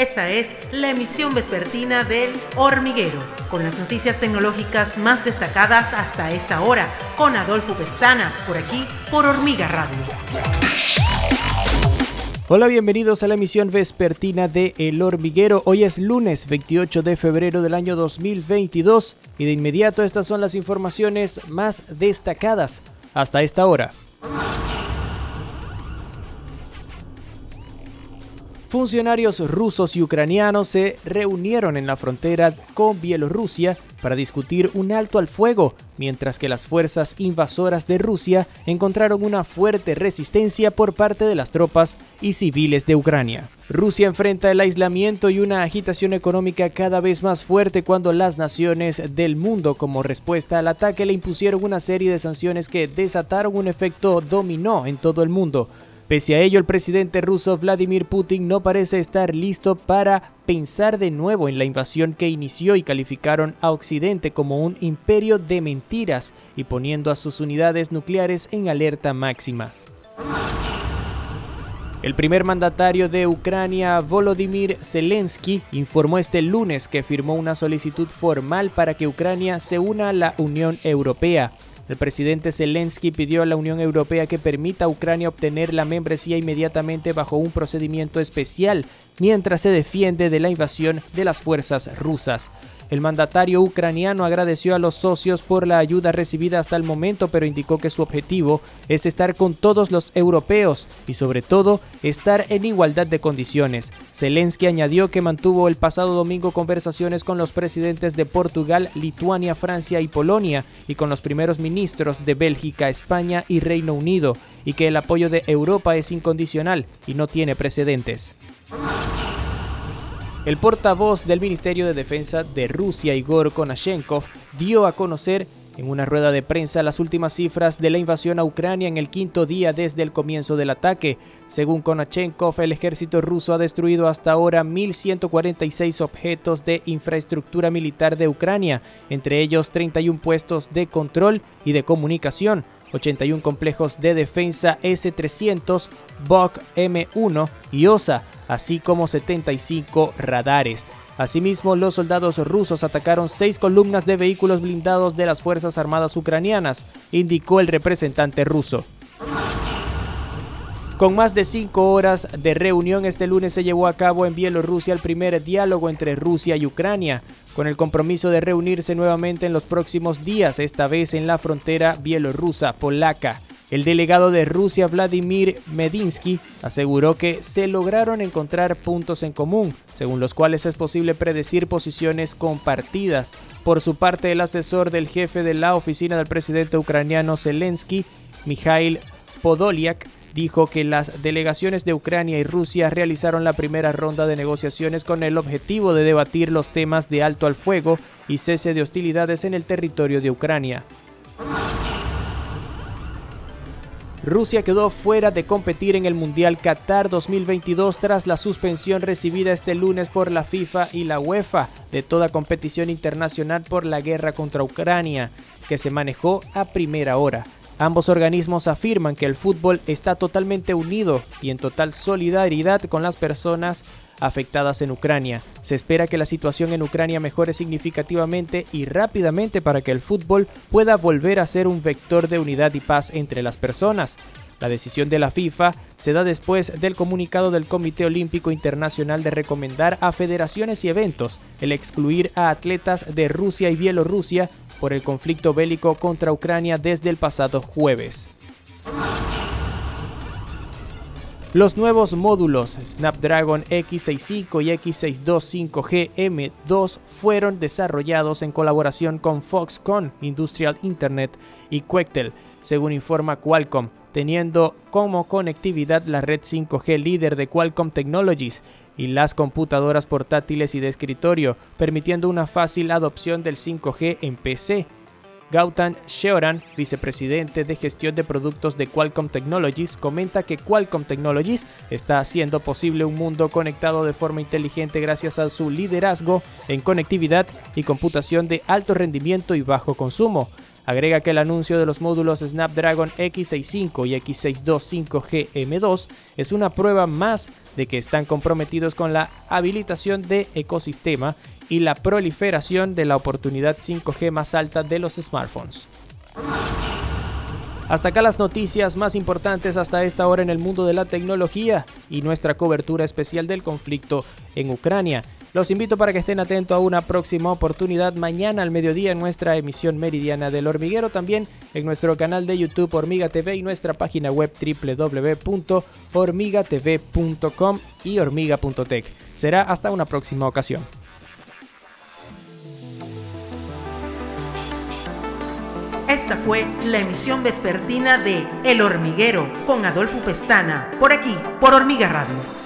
Esta es la emisión vespertina del Hormiguero, con las noticias tecnológicas más destacadas hasta esta hora, con Adolfo Pestana, por aquí, por Hormiga Radio. Hola, bienvenidos a la emisión vespertina de El Hormiguero. Hoy es lunes 28 de febrero del año 2022 y de inmediato estas son las informaciones más destacadas hasta esta hora. Funcionarios rusos y ucranianos se reunieron en la frontera con Bielorrusia para discutir un alto al fuego, mientras que las fuerzas invasoras de Rusia encontraron una fuerte resistencia por parte de las tropas y civiles de Ucrania. Rusia enfrenta el aislamiento y una agitación económica cada vez más fuerte cuando las naciones del mundo como respuesta al ataque le impusieron una serie de sanciones que desataron un efecto dominó en todo el mundo Pese a ello, el presidente ruso Vladimir Putin no parece estar listo para pensar de nuevo en la invasión que inició y calificaron a Occidente como un imperio de mentiras y poniendo a sus unidades nucleares en alerta máxima. El primer mandatario de Ucrania, Volodymyr Zelensky, informó este lunes que firmó una solicitud formal para que Ucrania se una a la Unión Europea. El presidente Zelensky pidió a la Unión Europea que permita a Ucrania obtener la membresía inmediatamente bajo un procedimiento especial mientras se defiende de la invasión de las fuerzas rusas. El mandatario ucraniano agradeció a los socios por la ayuda recibida hasta el momento, pero indicó que su objetivo es estar con todos los europeos y sobre todo estar en igualdad de condiciones. Zelensky añadió que mantuvo el pasado domingo conversaciones con los presidentes de Portugal, Lituania, Francia y Polonia y con los primeros ministros de Bélgica, España y Reino Unido y que el apoyo de Europa es incondicional y no tiene precedentes. El portavoz del Ministerio de Defensa de Rusia, Igor Konashenkov, dio a conocer en una rueda de prensa las últimas cifras de la invasión a Ucrania en el quinto día desde el comienzo del ataque. Según Konashenkov, el ejército ruso ha destruido hasta ahora 1.146 objetos de infraestructura militar de Ucrania, entre ellos 31 puestos de control y de comunicación. 81 complejos de defensa S-300, Bok M1 y OSA, así como 75 radares. Asimismo, los soldados rusos atacaron seis columnas de vehículos blindados de las Fuerzas Armadas ucranianas, indicó el representante ruso. Con más de cinco horas de reunión, este lunes se llevó a cabo en Bielorrusia el primer diálogo entre Rusia y Ucrania, con el compromiso de reunirse nuevamente en los próximos días, esta vez en la frontera bielorrusa-polaca. El delegado de Rusia, Vladimir Medinsky, aseguró que se lograron encontrar puntos en común, según los cuales es posible predecir posiciones compartidas. Por su parte, el asesor del jefe de la oficina del presidente ucraniano Zelensky, Mikhail Podolyak, dijo que las delegaciones de Ucrania y Rusia realizaron la primera ronda de negociaciones con el objetivo de debatir los temas de alto al fuego y cese de hostilidades en el territorio de Ucrania. Rusia quedó fuera de competir en el Mundial Qatar 2022 tras la suspensión recibida este lunes por la FIFA y la UEFA de toda competición internacional por la guerra contra Ucrania, que se manejó a primera hora. Ambos organismos afirman que el fútbol está totalmente unido y en total solidaridad con las personas afectadas en Ucrania. Se espera que la situación en Ucrania mejore significativamente y rápidamente para que el fútbol pueda volver a ser un vector de unidad y paz entre las personas. La decisión de la FIFA se da después del comunicado del Comité Olímpico Internacional de recomendar a federaciones y eventos el excluir a atletas de Rusia y Bielorrusia por el conflicto bélico contra Ucrania desde el pasado jueves. Los nuevos módulos Snapdragon X65 y X625G M2 fueron desarrollados en colaboración con Foxconn Industrial Internet y Quectel, según informa Qualcomm, teniendo como conectividad la red 5G líder de Qualcomm Technologies y las computadoras portátiles y de escritorio, permitiendo una fácil adopción del 5G en PC. Gautam Sheoran, vicepresidente de gestión de productos de Qualcomm Technologies, comenta que Qualcomm Technologies está haciendo posible un mundo conectado de forma inteligente gracias a su liderazgo en conectividad y computación de alto rendimiento y bajo consumo. Agrega que el anuncio de los módulos Snapdragon X65 y X625 GM2 es una prueba más de que están comprometidos con la habilitación de ecosistema y la proliferación de la oportunidad 5G más alta de los smartphones. Hasta acá las noticias más importantes hasta esta hora en el mundo de la tecnología y nuestra cobertura especial del conflicto en Ucrania. Los invito para que estén atentos a una próxima oportunidad mañana al mediodía en nuestra emisión meridiana del hormiguero, también en nuestro canal de YouTube Hormiga TV y nuestra página web www.hormigatv.com y hormiga.tech. Será hasta una próxima ocasión. Esta fue la emisión vespertina de El Hormiguero con Adolfo Pestana, por aquí, por Hormiga Radio.